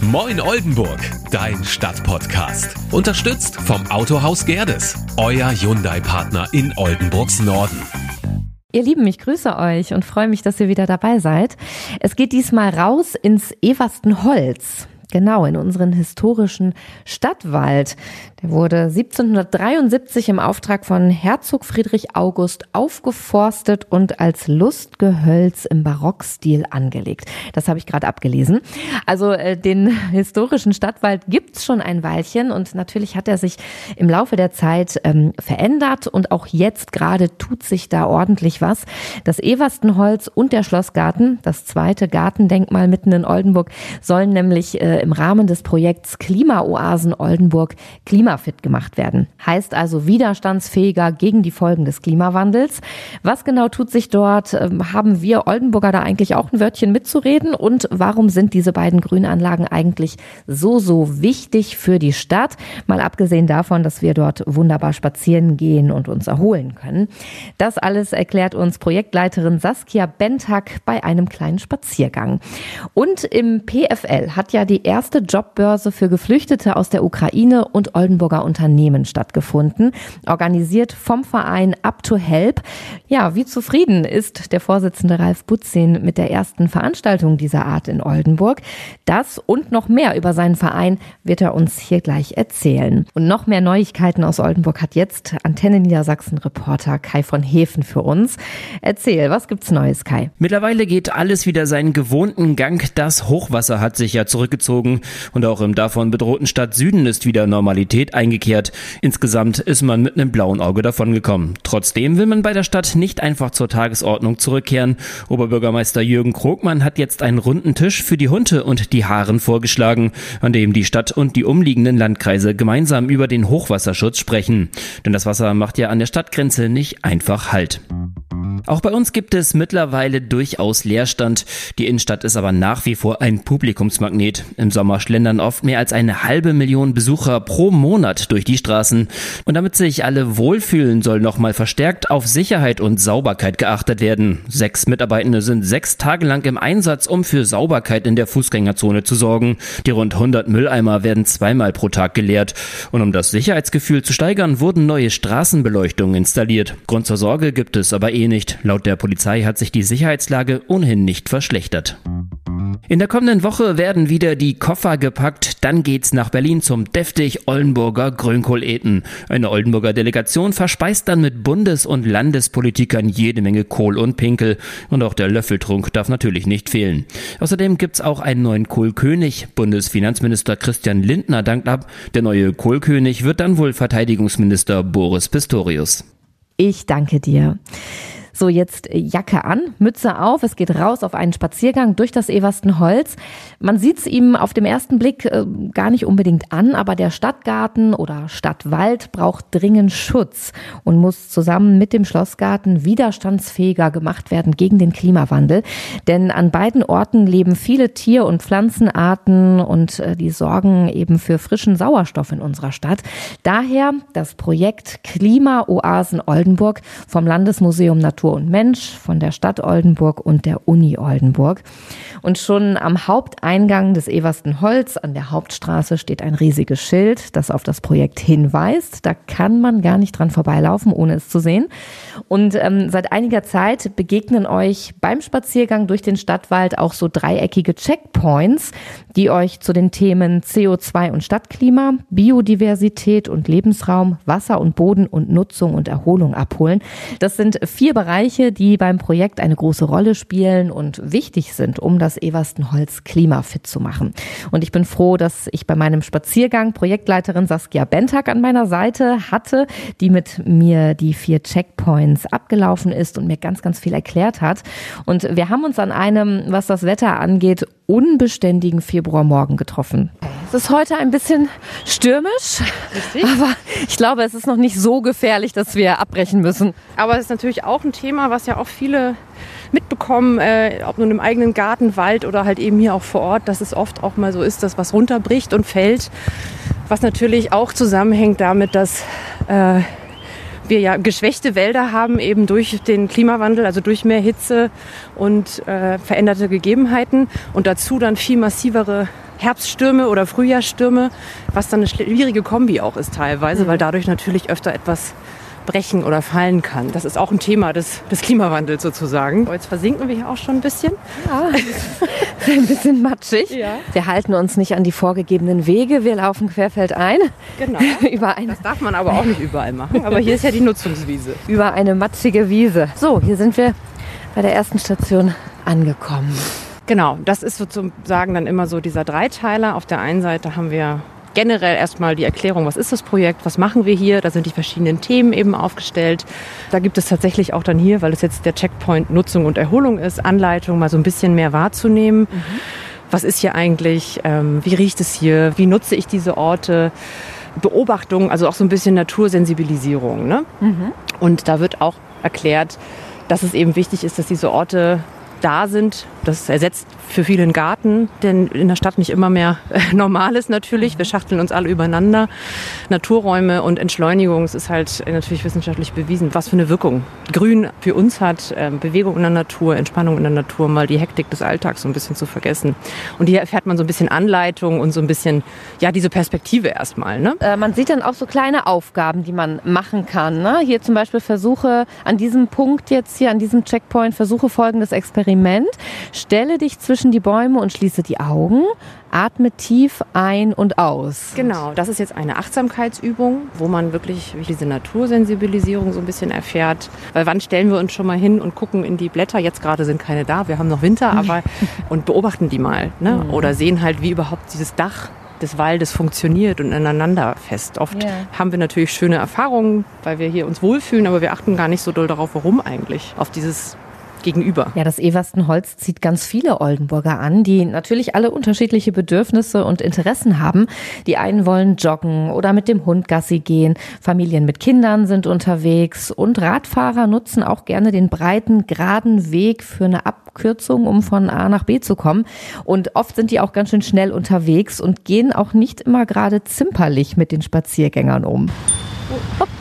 Moin Oldenburg, dein Stadtpodcast. Unterstützt vom Autohaus Gerdes, euer Hyundai-Partner in Oldenburgs Norden. Ihr Lieben, ich grüße euch und freue mich, dass ihr wieder dabei seid. Es geht diesmal raus ins Everstenholz. Genau, in unseren historischen Stadtwald. Der wurde 1773 im Auftrag von Herzog Friedrich August aufgeforstet und als Lustgehölz im Barockstil angelegt. Das habe ich gerade abgelesen. Also äh, den historischen Stadtwald gibt's schon ein Weilchen und natürlich hat er sich im Laufe der Zeit ähm, verändert und auch jetzt gerade tut sich da ordentlich was. Das Everstenholz und der Schlossgarten, das zweite Gartendenkmal mitten in Oldenburg, sollen nämlich äh, im Rahmen des Projekts Klimaoasen Oldenburg Klima klimafit gemacht werden. Heißt also widerstandsfähiger gegen die Folgen des Klimawandels. Was genau tut sich dort? Ähm, haben wir Oldenburger da eigentlich auch ein Wörtchen mitzureden? Und warum sind diese beiden Grünanlagen eigentlich so, so wichtig für die Stadt? Mal abgesehen davon, dass wir dort wunderbar spazieren gehen und uns erholen können. Das alles erklärt uns Projektleiterin Saskia Bentag bei einem kleinen Spaziergang. Und im PFL hat ja die erste Jobbörse für Geflüchtete aus der Ukraine und Oldenburg Oldenburger Unternehmen stattgefunden, organisiert vom Verein Up to Help. Ja, wie zufrieden ist der Vorsitzende Ralf Butzin mit der ersten Veranstaltung dieser Art in Oldenburg? Das und noch mehr über seinen Verein wird er uns hier gleich erzählen. Und noch mehr Neuigkeiten aus Oldenburg hat jetzt Antenne Niedersachsen Reporter Kai von Hefen für uns. Erzähl, was gibt's Neues, Kai? Mittlerweile geht alles wieder seinen gewohnten Gang. Das Hochwasser hat sich ja zurückgezogen und auch im davon bedrohten Stadt Süden ist wieder Normalität Normalität eingekehrt. Insgesamt ist man mit einem blauen Auge davongekommen. Trotzdem will man bei der Stadt nicht einfach zur Tagesordnung zurückkehren. Oberbürgermeister Jürgen Krogmann hat jetzt einen runden Tisch für die Hunde und die Haaren vorgeschlagen, an dem die Stadt und die umliegenden Landkreise gemeinsam über den Hochwasserschutz sprechen. Denn das Wasser macht ja an der Stadtgrenze nicht einfach Halt. Auch bei uns gibt es mittlerweile durchaus Leerstand. Die Innenstadt ist aber nach wie vor ein Publikumsmagnet. Im Sommer schlendern oft mehr als eine halbe Million Besucher pro Monat durch die Straßen. Und damit sich alle wohlfühlen, soll nochmal verstärkt auf Sicherheit und Sauberkeit geachtet werden. Sechs Mitarbeitende sind sechs Tage lang im Einsatz, um für Sauberkeit in der Fußgängerzone zu sorgen. Die rund 100 Mülleimer werden zweimal pro Tag geleert. Und um das Sicherheitsgefühl zu steigern, wurden neue Straßenbeleuchtungen installiert. Grund zur Sorge gibt es aber eh nicht. Laut der Polizei hat sich die Sicherheitslage ohnehin nicht verschlechtert. In der kommenden Woche werden wieder die Koffer gepackt, dann geht's nach Berlin zum deftig Oldenburger Grünkohl-Eten. Eine Oldenburger Delegation verspeist dann mit Bundes- und Landespolitikern jede Menge Kohl und Pinkel. Und auch der Löffeltrunk darf natürlich nicht fehlen. Außerdem gibt's auch einen neuen Kohlkönig. Bundesfinanzminister Christian Lindner dankt ab. Der neue Kohlkönig wird dann wohl Verteidigungsminister Boris Pistorius. Ich danke dir. So, jetzt Jacke an, Mütze auf, es geht raus auf einen Spaziergang durch das Everstenholz. Man sieht es ihm auf dem ersten Blick äh, gar nicht unbedingt an, aber der Stadtgarten oder Stadtwald braucht dringend Schutz und muss zusammen mit dem Schlossgarten widerstandsfähiger gemacht werden gegen den Klimawandel. Denn an beiden Orten leben viele Tier- und Pflanzenarten und äh, die sorgen eben für frischen Sauerstoff in unserer Stadt. Daher das Projekt Klimaoasen Oldenburg vom Landesmuseum Natur Natur und Mensch von der Stadt Oldenburg und der Uni Oldenburg. Und schon am Haupteingang des Eversten Holz an der Hauptstraße steht ein riesiges Schild, das auf das Projekt hinweist. Da kann man gar nicht dran vorbeilaufen, ohne es zu sehen. Und ähm, seit einiger Zeit begegnen euch beim Spaziergang durch den Stadtwald auch so dreieckige Checkpoints, die euch zu den Themen CO2 und Stadtklima, Biodiversität und Lebensraum, Wasser und Boden und Nutzung und Erholung abholen. Das sind vier Bereiche, die beim Projekt eine große Rolle spielen und wichtig sind, um das Everstenholz klimafit zu machen. Und ich bin froh, dass ich bei meinem Spaziergang Projektleiterin Saskia Bentag an meiner Seite hatte, die mit mir die vier Checkpoints abgelaufen ist und mir ganz, ganz viel erklärt hat. Und wir haben uns an einem, was das Wetter angeht, unbeständigen Februarmorgen getroffen. Es ist heute ein bisschen stürmisch, Richtig. aber ich glaube, es ist noch nicht so gefährlich, dass wir abbrechen müssen. Aber es ist natürlich auch ein Thema, was ja auch viele mitbekommen, äh, ob nun im eigenen Garten, Wald oder halt eben hier auch vor Ort, dass es oft auch mal so ist, dass was runterbricht und fällt. Was natürlich auch zusammenhängt damit, dass äh, wir ja geschwächte Wälder haben, eben durch den Klimawandel, also durch mehr Hitze und äh, veränderte Gegebenheiten und dazu dann viel massivere Herbststürme oder Frühjahrsstürme, was dann eine schwierige Kombi auch ist teilweise, weil dadurch natürlich öfter etwas brechen oder fallen kann. Das ist auch ein Thema des, des Klimawandels sozusagen. Jetzt versinken wir hier auch schon ein bisschen. Ja, ein bisschen matschig. Ja. Wir halten uns nicht an die vorgegebenen Wege, wir laufen querfeldein Genau. über eine, Das darf man aber auch nicht überall machen. Aber hier ist ja die Nutzungswiese. über eine matschige Wiese. So, hier sind wir bei der ersten Station angekommen. Genau, das ist sozusagen dann immer so dieser Dreiteiler. Auf der einen Seite haben wir generell erstmal die Erklärung, was ist das Projekt, was machen wir hier. Da sind die verschiedenen Themen eben aufgestellt. Da gibt es tatsächlich auch dann hier, weil es jetzt der Checkpoint Nutzung und Erholung ist, Anleitung, mal so ein bisschen mehr wahrzunehmen. Was ist hier eigentlich? Ähm, wie riecht es hier? Wie nutze ich diese Orte? Beobachtung, also auch so ein bisschen Natursensibilisierung. Ne? Und da wird auch erklärt, dass es eben wichtig ist, dass diese Orte da sind. Das ersetzt für viele einen Garten, denn in der Stadt nicht immer mehr normal ist natürlich. Wir schachteln uns alle übereinander. Naturräume und Entschleunigung, es ist halt natürlich wissenschaftlich bewiesen, was für eine Wirkung Grün für uns hat. Ähm, Bewegung in der Natur, Entspannung in der Natur, mal die Hektik des Alltags so ein bisschen zu vergessen. Und hier erfährt man so ein bisschen Anleitung und so ein bisschen, ja, diese Perspektive erstmal. Ne? Äh, man sieht dann auch so kleine Aufgaben, die man machen kann. Ne? Hier zum Beispiel versuche an diesem Punkt jetzt hier, an diesem Checkpoint, versuche folgendes Experiment. Stelle dich zwischen die Bäume und schließe die Augen. Atme tief ein und aus. Genau, das ist jetzt eine Achtsamkeitsübung, wo man wirklich diese Natursensibilisierung so ein bisschen erfährt. Weil wann stellen wir uns schon mal hin und gucken in die Blätter? Jetzt gerade sind keine da, wir haben noch Winter, aber und beobachten die mal. Ne? Oder sehen halt, wie überhaupt dieses Dach des Waldes funktioniert und ineinander fest. Oft Ja. haben wir natürlich schöne Erfahrungen, weil wir hier uns wohlfühlen, aber wir achten gar nicht so doll darauf, warum eigentlich, auf dieses Gegenüber. Ja, das Everstenholz zieht ganz viele Oldenburger an, die natürlich alle unterschiedliche Bedürfnisse und Interessen haben. Die einen wollen joggen oder mit dem Hund Gassi gehen. Familien mit Kindern sind unterwegs und Radfahrer nutzen auch gerne den breiten, geraden Weg für eine Abkürzung, um von A nach B zu kommen. Und oft sind die auch ganz schön schnell unterwegs und gehen auch nicht immer gerade zimperlich mit den Spaziergängern um.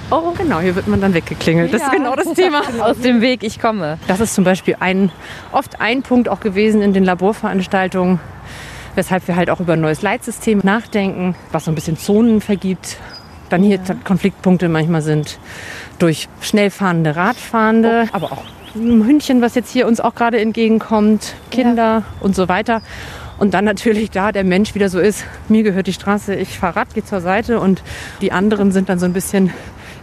Oh, genau, hier wird man dann weggeklingelt. Das ist genau das Thema. Aus dem Weg, ich komme. Das ist zum Beispiel ein, oft ein Punkt auch gewesen in den Laborveranstaltungen, weshalb wir halt auch über ein neues Leitsystem nachdenken, was so ein bisschen Zonen vergibt. Dann hier Konfliktpunkte manchmal sind durch schnell fahrende Radfahrende, aber auch ein Hündchen, was jetzt hier uns auch gerade entgegenkommt, Kinder und so weiter. Und dann natürlich da der Mensch wieder so ist, mir gehört die Straße, ich fahre Rad, gehe zur Seite und die anderen sind dann so ein bisschen,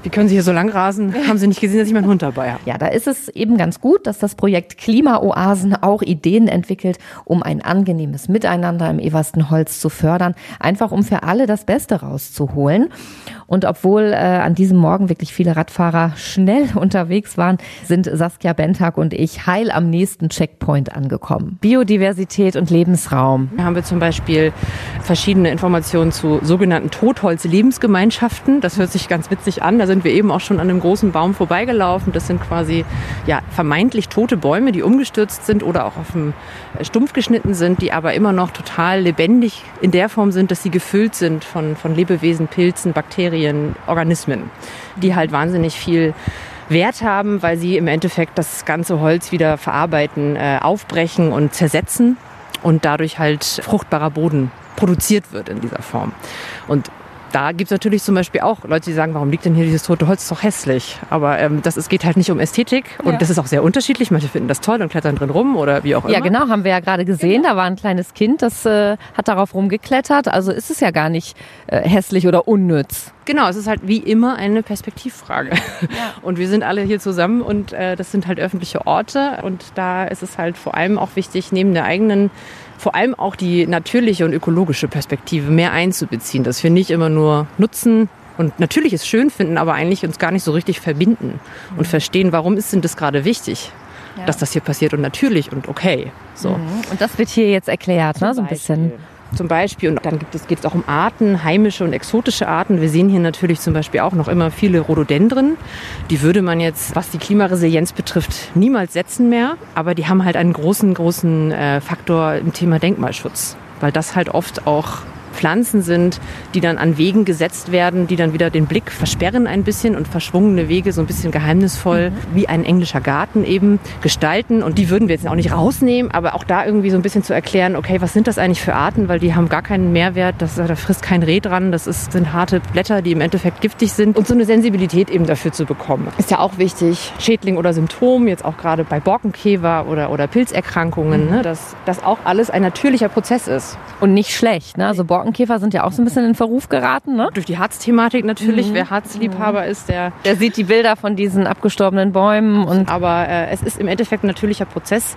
wie können sie hier so lang rasen? Haben sie nicht gesehen, dass ich meinen Hund dabei habe? Ja, da ist es eben ganz gut, dass das Projekt Klimaoasen auch Ideen entwickelt, um ein angenehmes Miteinander im Everstenholz zu fördern, einfach um für alle das Beste rauszuholen. Und obwohl äh, an diesem Morgen wirklich viele Radfahrer schnell unterwegs waren, sind Saskia Bentag und ich heil am nächsten Checkpoint angekommen. Biodiversität und Lebensraum. Da haben wir zum Beispiel verschiedene Informationen zu sogenannten Totholz-Lebensgemeinschaften. Das hört sich ganz witzig an. Da sind wir eben auch schon an einem großen Baum vorbeigelaufen. Das sind quasi ja, vermeintlich tote Bäume, die umgestürzt sind oder auch auf dem Stumpf geschnitten sind, die aber immer noch total lebendig in der Form sind, dass sie gefüllt sind von, von Lebewesen, Pilzen, Bakterien, Organismen, die halt wahnsinnig viel Wert haben, weil sie im Endeffekt das ganze Holz wieder verarbeiten, äh, aufbrechen und zersetzen und dadurch halt fruchtbarer Boden produziert wird in dieser Form. Und da gibt es natürlich zum Beispiel auch Leute, die sagen, warum liegt denn hier dieses tote Holz? Doch hässlich. Aber ähm, das, es geht halt nicht um Ästhetik und Ja. das ist auch sehr unterschiedlich. Manche finden das toll und klettern drin rum oder wie auch immer. Ja, genau, haben wir ja gerade gesehen. Da war ein kleines Kind, das äh, hat darauf rumgeklettert. Also ist es ja gar nicht äh, hässlich oder unnütz. Genau, es ist halt wie immer eine Perspektivfrage. Und wir sind alle hier zusammen und äh, das sind halt öffentliche Orte und da ist es halt vor allem auch wichtig, neben der eigenen, vor allem auch die natürliche und ökologische Perspektive mehr einzubeziehen, dass wir nicht immer nur nutzen und natürlich es schön finden, aber eigentlich uns gar nicht so richtig verbinden und verstehen, warum ist denn das gerade wichtig, dass das hier passiert und natürlich und okay. So. Und das wird hier jetzt erklärt, ne? so ein bisschen. Zum Beispiel, und dann geht es auch um Arten, heimische und exotische Arten. Wir sehen hier natürlich zum Beispiel auch noch immer viele Rhododendren. Die würde man jetzt, was die Klimaresilienz betrifft, niemals setzen mehr. Aber die haben halt einen großen, großen äh, Faktor im Thema Denkmalschutz. Weil das halt oft auch Pflanzen sind, die dann an Wegen gesetzt werden, die dann wieder den Blick versperren ein bisschen und verschwungene Wege so ein bisschen geheimnisvoll mhm. wie ein englischer Garten eben gestalten. Und die würden wir jetzt auch nicht rausnehmen, aber auch da irgendwie so ein bisschen zu erklären, okay, was sind das eigentlich für Arten, weil die haben gar keinen Mehrwert, das, da frisst kein Reh dran, das ist, sind harte Blätter, die im Endeffekt giftig sind. Und so eine Sensibilität eben dafür zu bekommen. Ist ja auch wichtig, Schädling oder Symptom, jetzt auch gerade bei Borkenkäfer oder, oder Pilzerkrankungen, mhm. ne, dass das auch alles ein natürlicher Prozess ist. Und nicht schlecht. Ne? Also Borkenkäfer sind ja auch so ein bisschen in Verruf geraten. Ne? Durch die Harzthematik natürlich. Mhm. Wer Harzliebhaber mhm. ist, der, der sieht die Bilder von diesen abgestorbenen Bäumen. Und Aber äh, es ist im Endeffekt ein natürlicher Prozess.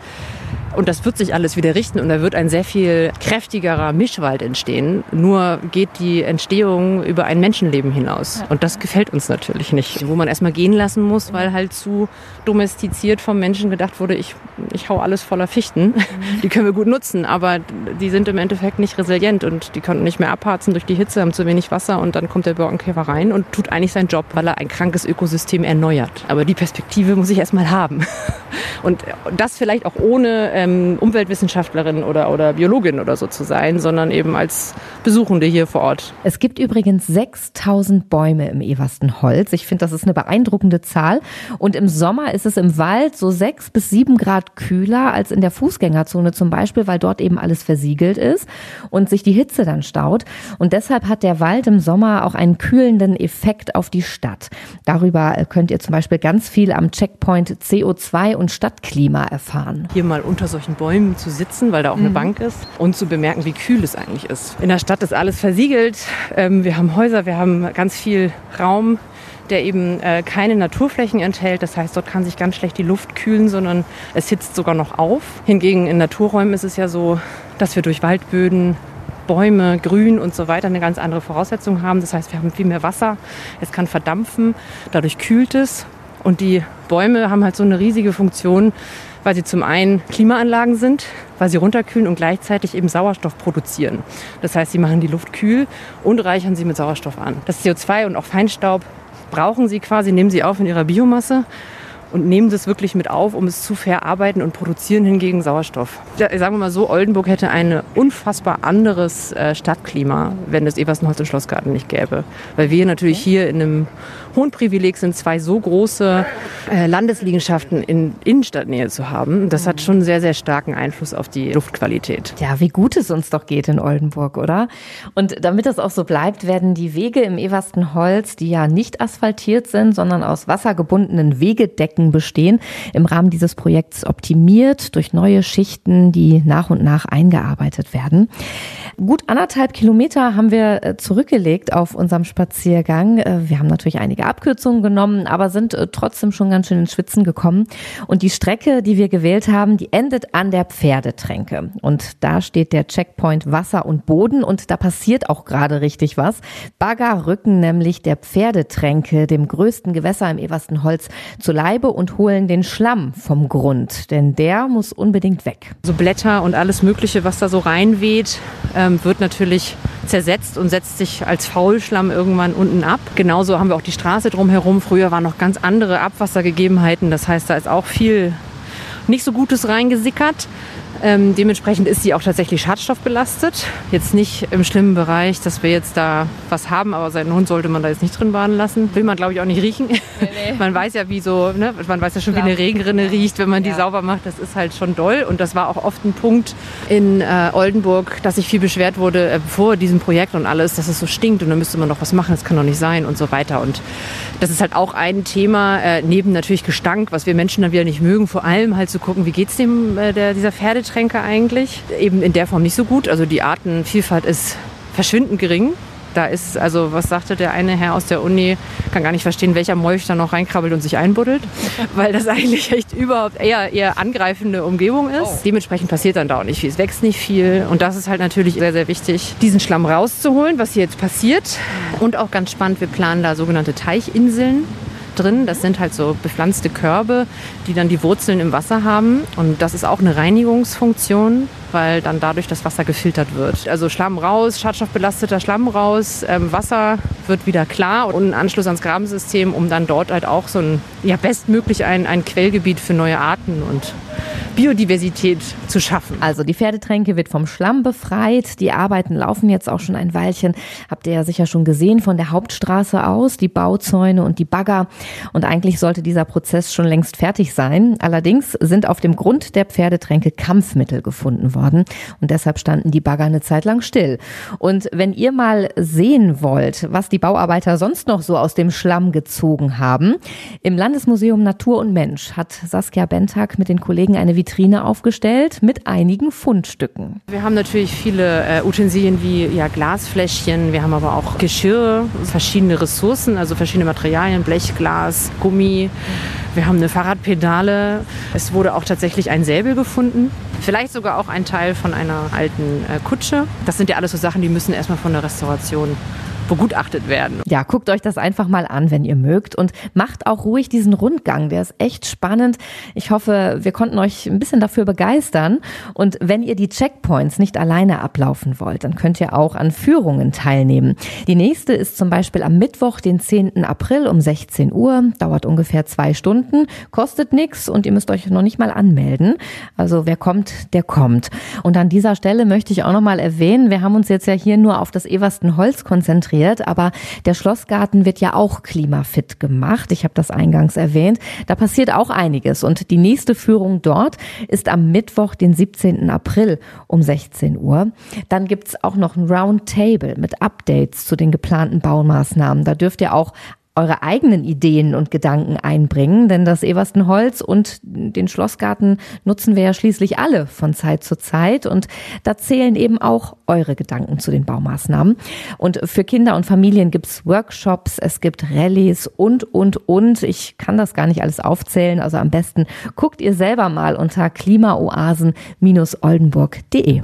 Und das wird sich alles wieder richten und da wird ein sehr viel kräftigerer Mischwald entstehen. Nur geht die Entstehung über ein Menschenleben hinaus. Und das gefällt uns natürlich nicht. Wo man erstmal gehen lassen muss, weil halt zu domestiziert vom Menschen gedacht wurde, ich, ich hau alles voller Fichten. Mhm. Die können wir gut nutzen, aber die sind im Endeffekt nicht resilient und die konnten nicht mehr abharzen durch die Hitze, haben zu wenig Wasser und dann kommt der Borkenkäfer rein und tut eigentlich seinen Job, weil er ein krankes Ökosystem erneuert. Aber die Perspektive muss ich erstmal haben. Und das vielleicht auch ohne ähm, Umweltwissenschaftlerin oder, oder Biologin oder so zu sein, sondern eben als Besuchende hier vor Ort. Es gibt übrigens 6000 Bäume im Everstenholz. Ich finde, das ist eine beeindruckende Zahl. Und im Sommer ist es im Wald so sechs bis sieben Grad kühler als in der Fußgängerzone zum Beispiel, weil dort eben alles versiegelt ist und sich die Hitze dann staut. Und deshalb hat der Wald im Sommer auch einen kühlenden Effekt auf die Stadt. Darüber könnt ihr zum Beispiel ganz viel am Checkpoint CO2 und Stadtklima erfahren. Hier mal unter solchen Bäumen zu sitzen, weil da auch mhm. eine Bank ist und zu bemerken, wie kühl es eigentlich ist. In der Stadt ist alles versiegelt. Ähm, wir haben Häuser, wir haben ganz viel Raum der eben äh, keine Naturflächen enthält. Das heißt, dort kann sich ganz schlecht die Luft kühlen, sondern es hitzt sogar noch auf. Hingegen in Naturräumen ist es ja so, dass wir durch Waldböden Bäume, Grün und so weiter eine ganz andere Voraussetzung haben. Das heißt, wir haben viel mehr Wasser, es kann verdampfen, dadurch kühlt es und die Bäume haben halt so eine riesige Funktion, weil sie zum einen Klimaanlagen sind, weil sie runterkühlen und gleichzeitig eben Sauerstoff produzieren. Das heißt, sie machen die Luft kühl und reichern sie mit Sauerstoff an. Das CO2 und auch Feinstaub brauchen sie quasi, nehmen sie auf in ihrer Biomasse und nehmen das wirklich mit auf, um es zu verarbeiten und produzieren hingegen Sauerstoff. Ja, sagen wir mal so, Oldenburg hätte ein unfassbar anderes äh, Stadtklima, wenn es Eversenholz und Schlossgarten nicht gäbe. Weil wir natürlich hier in einem hohen Privileg sind, zwei so große äh, Landesliegenschaften in Innenstadtnähe zu haben. Das hat schon sehr, sehr starken Einfluss auf die Luftqualität. Ja, wie gut es uns doch geht in Oldenburg, oder? Und damit das auch so bleibt, werden die Wege im Everstenholz, die ja nicht asphaltiert sind, sondern aus wassergebundenen Wegedecken Strecken bestehen, im Rahmen dieses Projekts optimiert durch neue Schichten, die nach und nach eingearbeitet werden. Gut anderthalb Kilometer haben wir äh, zurückgelegt auf unserem Spaziergang. Äh, wir haben natürlich einige Abkürzungen genommen, aber sind äh, trotzdem schon ganz schön ins Schwitzen gekommen. Und die Strecke, die wir gewählt haben, die endet an der Pferdetränke. Und da steht der Checkpoint Wasser und Boden und da passiert auch gerade richtig was. Bagger rücken nämlich der Pferdetränke, dem größten Gewässer im Everstenholz, zu Leibe und holen den Schlamm vom Grund, denn der muss unbedingt weg. So Blätter und alles Mögliche, was da so reinweht, ähm, wird natürlich zersetzt und setzt sich als Faulschlamm irgendwann unten ab. Genauso haben wir auch die Straße drumherum. Früher waren noch ganz andere Abwassergegebenheiten. Das heißt, da ist auch viel nicht so Gutes reingesickert. Ähm, dementsprechend ist sie auch tatsächlich schadstoffbelastet. Jetzt nicht im schlimmen Bereich, dass wir jetzt da was haben, aber seinen Hund sollte man da jetzt nicht drin baden lassen. Will man, glaube ich, auch nicht riechen. Nee, nee. man weiß ja, wie so, ne? man weiß ja schon, Klar. wie eine Regenrinne riecht, wenn man die ja. sauber macht. Das ist halt schon doll. Und das war auch oft ein Punkt in äh, Oldenburg, dass sich viel beschwert wurde äh, vor diesem Projekt und alles, dass es so stinkt und dann müsste man doch was machen, das kann doch nicht sein und so weiter. Und das ist halt auch ein Thema, äh, neben natürlich Gestank, was wir Menschen dann wieder nicht mögen, vor allem halt zu gucken, wie geht es dem äh, der, dieser Pferde Getränke eigentlich. Eben in der Form nicht so gut. Also die Artenvielfalt ist verschwindend gering. Da ist, also was sagte der eine Herr aus der Uni, kann gar nicht verstehen, welcher Molch da noch reinkrabbelt und sich einbuddelt, weil das eigentlich echt überhaupt eher, eher angreifende Umgebung ist. Oh. Dementsprechend passiert dann da auch nicht viel. Es wächst nicht viel und das ist halt natürlich sehr, sehr wichtig, diesen Schlamm rauszuholen, was hier jetzt passiert. Und auch ganz spannend, wir planen da sogenannte Teichinseln drin. Das sind halt so bepflanzte Körbe, die dann die Wurzeln im Wasser haben. Und das ist auch eine Reinigungsfunktion, weil dann dadurch das Wasser gefiltert wird. Also Schlamm raus, schadstoffbelasteter Schlamm raus, ähm, Wasser wird wieder klar und ein Anschluss ans Grabensystem, um dann dort halt auch so ein, ja bestmöglich ein, ein Quellgebiet für neue Arten und Biodiversität zu schaffen. Also die Pferdetränke wird vom Schlamm befreit. Die Arbeiten laufen jetzt auch schon ein Weilchen. Habt ihr ja sicher schon gesehen von der Hauptstraße aus, die Bauzäune und die Bagger. Und eigentlich sollte dieser Prozess schon längst fertig sein. Allerdings sind auf dem Grund der Pferdetränke Kampfmittel gefunden worden. Und deshalb standen die Bagger eine Zeit lang still. Und wenn ihr mal sehen wollt, was die Bauarbeiter sonst noch so aus dem Schlamm gezogen haben, im Landesmuseum Natur und Mensch hat Saskia Bentag mit den Kollegen eine Vitrine aufgestellt mit einigen Fundstücken. Wir haben natürlich viele äh, Utensilien wie ja, Glasfläschchen, wir haben aber auch Geschirr, verschiedene Ressourcen, also verschiedene Materialien, Blechglas, Gummi. Wir haben eine Fahrradpedale. Es wurde auch tatsächlich ein Säbel gefunden. Vielleicht sogar auch ein Teil von einer alten äh, Kutsche. Das sind ja alles so Sachen, die müssen erstmal von der Restauration begutachtet werden. Ja, guckt euch das einfach mal an, wenn ihr mögt und macht auch ruhig diesen Rundgang. Der ist echt spannend. Ich hoffe, wir konnten euch ein bisschen dafür begeistern. Und wenn ihr die Checkpoints nicht alleine ablaufen wollt, dann könnt ihr auch an Führungen teilnehmen. Die nächste ist zum Beispiel am Mittwoch, den 10. April um 16 Uhr. Dauert ungefähr zwei Stunden, kostet nichts und ihr müsst euch noch nicht mal anmelden. Also wer kommt, der kommt. Und an dieser Stelle möchte ich auch noch mal erwähnen, wir haben uns jetzt ja hier nur auf das Eversten Holz konzentriert konzentriert, aber der Schlossgarten wird ja auch klimafit gemacht. Ich habe das eingangs erwähnt. Da passiert auch einiges und die nächste Führung dort ist am Mittwoch, den 17. April um 16 Uhr. Dann gibt's auch noch ein Roundtable mit Updates zu den geplanten Baumaßnahmen. Da dürft ihr auch eure eigenen Ideen und Gedanken einbringen, denn das Everstenholz und den Schlossgarten nutzen wir ja schließlich alle von Zeit zu Zeit und da zählen eben auch eure Gedanken zu den Baumaßnahmen. Und für Kinder und Familien gibt's Workshops, es gibt Rallyes und, und, und. Ich kann das gar nicht alles aufzählen, also am besten guckt ihr selber mal unter klimaoasen-oldenburg.de.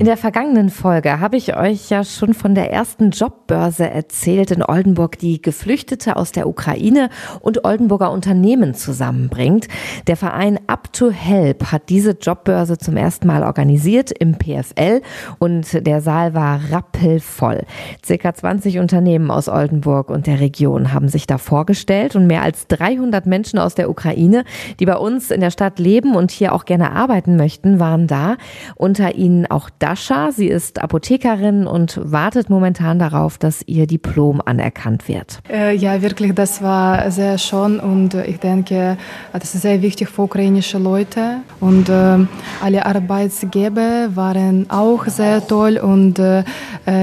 In der vergangenen Folge habe ich euch ja schon von der ersten Jobbörse erzählt in Oldenburg, die Geflüchtete aus der Ukraine und Oldenburger Unternehmen zusammenbringt. Der Verein Up to Help hat diese Jobbörse zum ersten Mal organisiert im PFL und der Saal war rappelvoll. Circa 20 Unternehmen aus Oldenburg und der Region haben sich da vorgestellt und mehr als 300 Menschen aus der Ukraine, die bei uns in der Stadt leben und hier auch gerne arbeiten möchten, waren da. Unter ihnen auch Dascha. Sie ist Apothekerin und wartet momentan darauf, dass ihr Diplom anerkannt wird. Äh, ja, wirklich, das war sehr schön und ich denke, das ist sehr wichtig für ukrainische Leute und äh, alle Arbeitsgeber waren auch sehr toll und äh,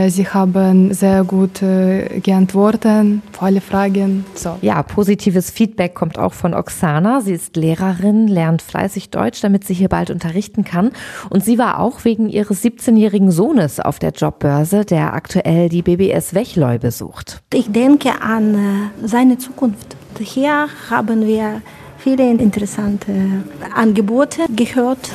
sie haben sehr gut geantwortet auf alle Fragen. So. Ja, positives Feedback kommt auch von Oksana. Sie ist Lehrerin, lernt fleißig Deutsch, damit sie hier bald unterrichten kann und sie war auch wegen ihres 17-jährigen Sohnes auf der Jobbörse, der aktuell die BBS Wechleu besucht. Ich denke an äh, seine Zukunft. Hier haben wir viele interessante Angebote gehört.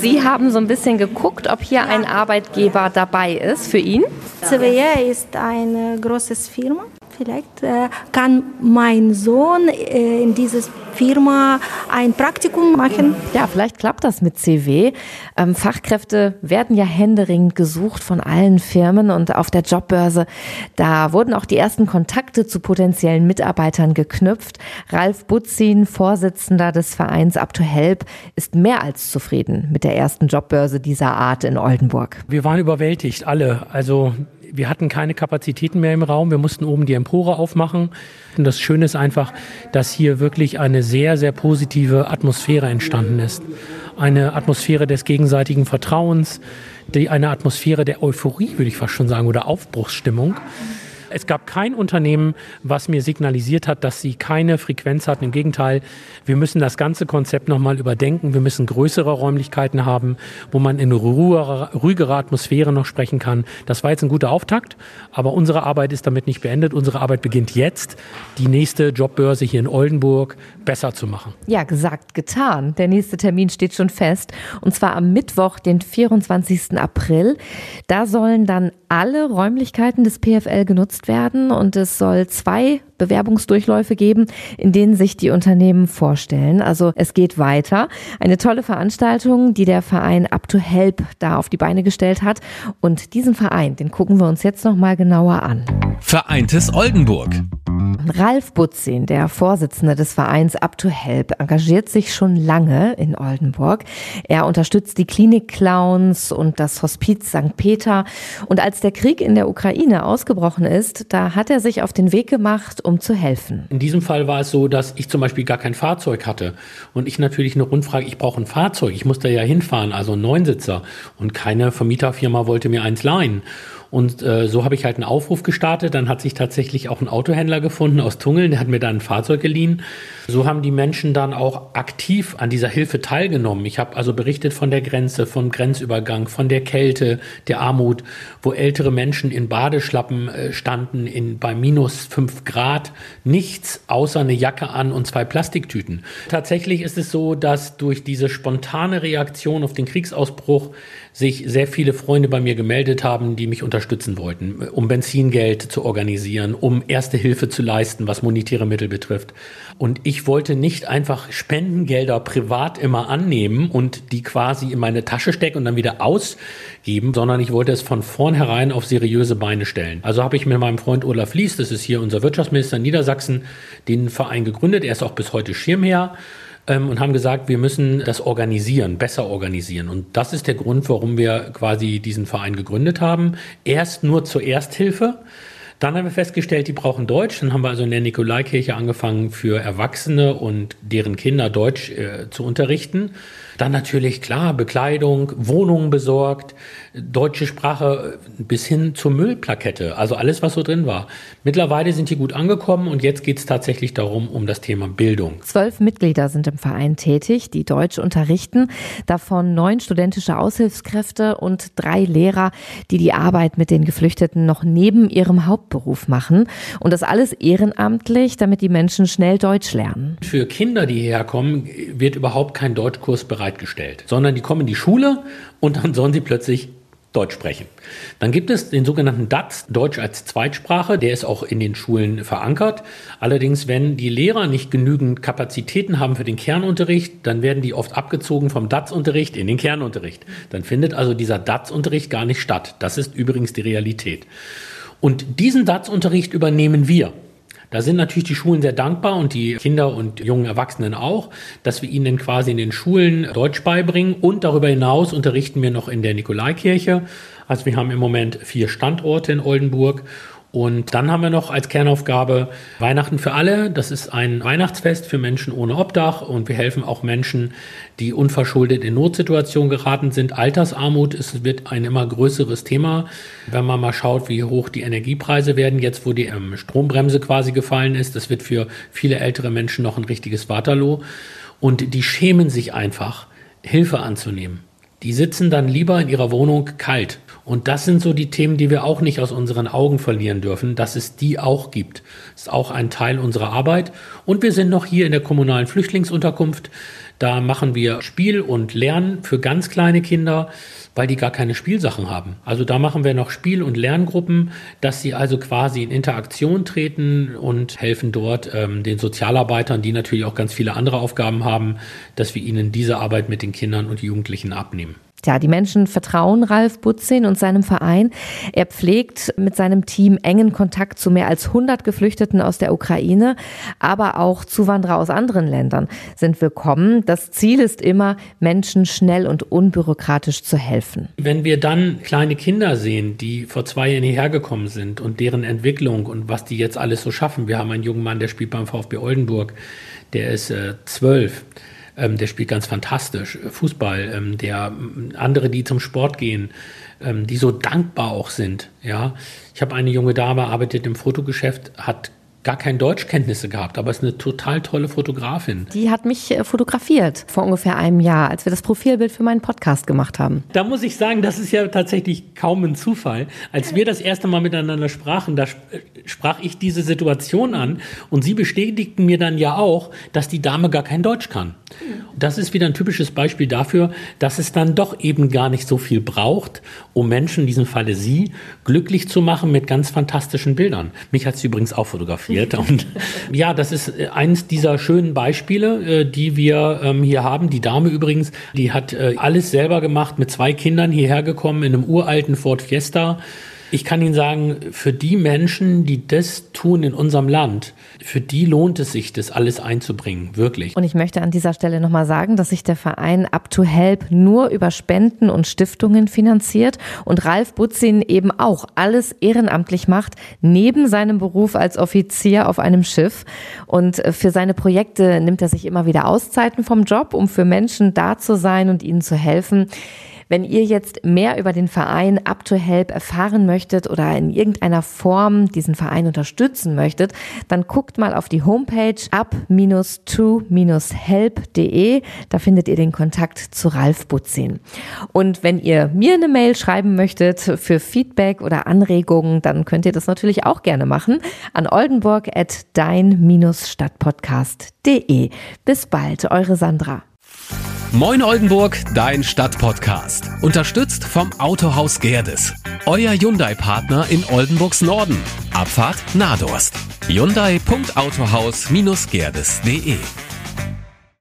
Sie haben so ein bisschen geguckt, ob hier ein Arbeitgeber dabei ist für ihn? CWE ist eine große Firma vielleicht äh, kann mein Sohn äh, in dieses Firma ein Praktikum machen. Ja, vielleicht klappt das mit CW. Ähm, Fachkräfte werden ja händeringend gesucht von allen Firmen und auf der Jobbörse, da wurden auch die ersten Kontakte zu potenziellen Mitarbeitern geknüpft. Ralf Butzin, Vorsitzender des Vereins Up to Help, ist mehr als zufrieden mit der ersten Jobbörse dieser Art in Oldenburg. Wir waren überwältigt, alle. Also wir hatten keine Kapazitäten mehr im Raum. Wir mussten oben die Empore aufmachen. Und das Schöne ist einfach, dass hier wirklich eine sehr, sehr positive Atmosphäre entstanden ist. Eine Atmosphäre des gegenseitigen Vertrauens, die, eine Atmosphäre der Euphorie, würde ich fast schon sagen, oder Aufbruchsstimmung. Es gab kein Unternehmen, was mir signalisiert hat, dass sie keine Frequenz hatten. Im Gegenteil, wir müssen das ganze Konzept nochmal überdenken. Wir müssen größere Räumlichkeiten haben, wo man in ruhigerer, ruhigerer Atmosphäre noch sprechen kann. Das war jetzt ein guter Auftakt, aber unsere Arbeit ist damit nicht beendet. Unsere Arbeit beginnt jetzt, die nächste Jobbörse hier in Oldenburg besser zu machen. Ja, gesagt, getan. Der nächste Termin steht schon fest. Und zwar am Mittwoch, den 24. April. Da sollen dann alle Räumlichkeiten des PFL genutzt werden und es soll zwei Bewerbungsdurchläufe geben, in denen sich die Unternehmen vorstellen. Also es geht weiter. Eine tolle Veranstaltung, die der Verein Up to Help da auf die Beine gestellt hat. Und diesen Verein, den gucken wir uns jetzt noch mal genauer an. Vereintes Oldenburg. Ralf Butzin, der Vorsitzende des Vereins Up to Help, engagiert sich schon lange in Oldenburg. Er unterstützt die Klinik-Clowns und das Hospiz St. Peter. Und als der Krieg in der Ukraine ausgebrochen ist, da hat er sich auf den Weg gemacht, um zu helfen. In diesem Fall war es so, dass ich zum Beispiel gar kein Fahrzeug hatte und ich natürlich eine Rundfrage, ich brauche ein Fahrzeug, ich muss da ja hinfahren, also ein Neunsitzer und keine Vermieterfirma wollte mir eins leihen. Und äh, so habe ich halt einen Aufruf gestartet. Dann hat sich tatsächlich auch ein Autohändler gefunden aus Tungeln, der hat mir dann ein Fahrzeug geliehen. So haben die Menschen dann auch aktiv an dieser Hilfe teilgenommen. Ich habe also berichtet von der Grenze, vom Grenzübergang, von der Kälte, der Armut, wo ältere Menschen in Badeschlappen äh, standen, in, bei minus fünf Grad, nichts außer eine Jacke an und zwei Plastiktüten. Tatsächlich ist es so, dass durch diese spontane Reaktion auf den Kriegsausbruch sich sehr viele Freunde bei mir gemeldet haben, die mich unterstützen wollten, um Benzingeld zu organisieren, um erste Hilfe zu leisten, was monetäre Mittel betrifft. Und ich wollte nicht einfach Spendengelder privat immer annehmen und die quasi in meine Tasche stecken und dann wieder ausgeben, sondern ich wollte es von vornherein auf seriöse Beine stellen. Also habe ich mit meinem Freund Olaf Lies, das ist hier unser Wirtschaftsminister in Niedersachsen, den Verein gegründet. Er ist auch bis heute Schirmherr ähm, und haben gesagt, wir müssen das organisieren, besser organisieren. Und das ist der Grund, warum wir quasi diesen Verein gegründet haben. Erst nur zur Ersthilfe. Dann haben wir festgestellt, die brauchen Deutsch. Dann haben wir also in der Nikolaikirche angefangen, für Erwachsene und deren Kinder Deutsch äh, zu unterrichten. Dann natürlich, klar, Bekleidung, Wohnungen besorgt, deutsche Sprache bis hin zur Müllplakette, also alles, was so drin war. Mittlerweile sind die gut angekommen und jetzt geht es tatsächlich darum, um das Thema Bildung. Zwölf Mitglieder sind im Verein tätig, die Deutsch unterrichten, davon neun studentische Aushilfskräfte und drei Lehrer, die die Arbeit mit den Geflüchteten noch neben ihrem Hauptberuf machen. Und das alles ehrenamtlich, damit die Menschen schnell Deutsch lernen. Für Kinder, die hierher kommen, wird überhaupt kein Deutschkurs bereitgestellt, sondern die kommen in die Schule und dann sollen sie plötzlich Deutsch sprechen. Dann gibt es den sogenannten DATS, Deutsch als Zweitsprache, der ist auch in den Schulen verankert. Allerdings, wenn die Lehrer nicht genügend Kapazitäten haben für den Kernunterricht, dann werden die oft abgezogen vom DATS-Unterricht in den Kernunterricht. Dann findet also dieser DATS-Unterricht gar nicht statt. Das ist übrigens die Realität. Und diesen DATS-Unterricht übernehmen wir. Da sind natürlich die Schulen sehr dankbar und die Kinder und jungen Erwachsenen auch, dass wir ihnen quasi in den Schulen Deutsch beibringen und darüber hinaus unterrichten wir noch in der Nikolaikirche. Also wir haben im Moment vier Standorte in Oldenburg und dann haben wir noch als Kernaufgabe Weihnachten für alle. Das ist ein Weihnachtsfest für Menschen ohne Obdach und wir helfen auch Menschen, die unverschuldet in Notsituationen geraten sind. Altersarmut ist, wird ein immer größeres Thema, wenn man mal schaut, wie hoch die Energiepreise werden, jetzt wo die ähm, Strombremse quasi gefallen ist. Das wird für viele ältere Menschen noch ein richtiges Waterloo. Und die schämen sich einfach, Hilfe anzunehmen. Die sitzen dann lieber in ihrer Wohnung kalt und das sind so die Themen, die wir auch nicht aus unseren Augen verlieren dürfen, dass es die auch gibt. Das ist auch ein Teil unserer Arbeit. Und wir sind noch hier in der kommunalen Flüchtlingsunterkunft. Da machen wir Spiel und Lernen für ganz kleine Kinder, weil die gar keine Spielsachen haben. Also da machen wir noch Spiel- und Lerngruppen, dass sie also quasi in Interaktion treten und helfen dort ähm, den Sozialarbeitern, die natürlich auch ganz viele andere Aufgaben haben, dass wir ihnen diese Arbeit mit den Kindern und Jugendlichen abnehmen. Tja, die Menschen vertrauen Ralf Butzin und seinem Verein. Er pflegt mit seinem Team engen Kontakt zu mehr als 100 Geflüchteten aus der Ukraine, aber auch Zuwanderer aus anderen Ländern sind willkommen. Das Ziel ist immer, Menschen schnell und unbürokratisch zu helfen. Wenn wir dann kleine Kinder sehen, die vor zwei Jahren hierher gekommen sind und deren Entwicklung und was die jetzt alles so schaffen. Wir haben einen jungen Mann, der spielt beim VfB Oldenburg, der ist äh, zwölf. Ähm, der spielt ganz fantastisch äh, Fußball. Ähm, der andere, die zum Sport gehen, ähm, die so dankbar auch sind. Ja, ich habe eine junge Dame, arbeitet im Fotogeschäft, hat gar keine Deutschkenntnisse gehabt, aber ist eine total tolle Fotografin. Die hat mich äh, fotografiert vor ungefähr einem Jahr, als wir das Profilbild für meinen Podcast gemacht haben. Da muss ich sagen, das ist ja tatsächlich kaum ein Zufall. Als wir das erste Mal miteinander sprachen, da äh, sprach ich diese Situation an und sie bestätigten mir dann ja auch, dass die Dame gar kein Deutsch kann. Das ist wieder ein typisches Beispiel dafür, dass es dann doch eben gar nicht so viel braucht, um Menschen, in diesem Falle Sie, glücklich zu machen mit ganz fantastischen Bildern. Mich hat sie übrigens auch fotografiert passiert. Und ja, das ist äh, eines dieser schönen Beispiele, äh, die wir ähm, hier haben. Die Dame übrigens, die hat äh, alles selber gemacht, mit zwei Kindern hierher gekommen in einem uralten Ford Fiesta Ich kann Ihnen sagen, für die Menschen, die das tun in unserem Land, für die lohnt es sich, das alles einzubringen, wirklich. Und ich möchte an dieser Stelle nochmal sagen, dass sich der Verein Up to Help nur über Spenden und Stiftungen finanziert und Ralf Butzin eben auch alles ehrenamtlich macht, neben seinem Beruf als Offizier auf einem Schiff. Und äh, für seine Projekte nimmt er sich immer wieder Auszeiten vom Job, um für Menschen da zu sein und ihnen zu helfen. Wenn ihr jetzt mehr über den Verein Up to Help erfahren möchtet oder in irgendeiner Form diesen Verein unterstützen möchtet, dann guckt mal auf die Homepage up-to-help.de. Da findet ihr den Kontakt zu Ralf Butzin. Und wenn ihr mir eine Mail schreiben möchtet für Feedback oder Anregungen, dann könnt ihr das natürlich auch gerne machen an oldenburg at dein-stadtpodcast.de. Bis bald, eure Sandra. Moin Oldenburg, dein Stadtpodcast. Unterstützt vom Autohaus Gerdes. Euer Hyundai-Partner in Oldenburgs Norden. Abfahrt Nadorst. Hyundai.autohaus-gerdes.de